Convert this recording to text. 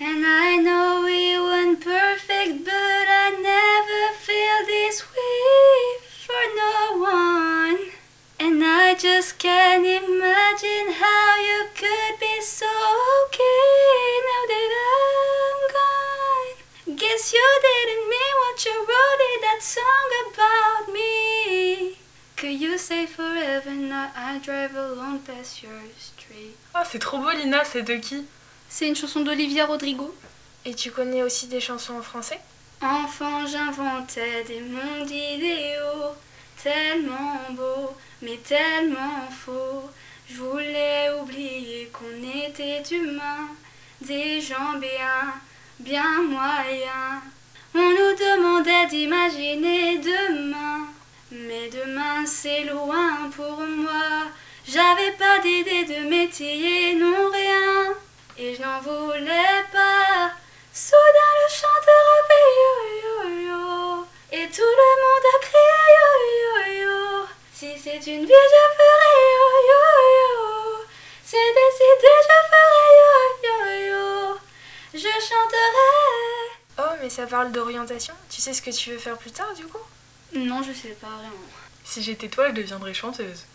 And I know we weren't perfect, but I never feel this way for no one. And I just can't imagine how you could be so okay now that I'm gone. Guess you didn't mean what you wrote in that song about me. Could you say forever, now I drive alone past your street? Ah, c'est trop beau, Lina, c'est de qui C'est une chanson d'Olivia Rodrigo. Et tu connais aussi des chansons en français? Enfant, j'inventais des mondes idéaux, tellement beaux, mais tellement faux. Je voulais oublier qu'on était humains, des gens bien, bien moyens. On nous demandait d'imaginer demain, mais demain c'est loin pour moi. J'avais pas d'idée de métier, non rien, n'en voulais pas. Soudain le chanteur a fait yo yo yo Et tout le monde a crié yo yo yo Si c'est une vie je ferai yo yo yo C'est décidé je ferai yo yo yo Je chanterai Oh, mais ça parle d'orientation. Tu sais ce que tu veux faire plus tard, du coup? Non je sais pas vraiment Si j'étais toi, je deviendrais chanteuse.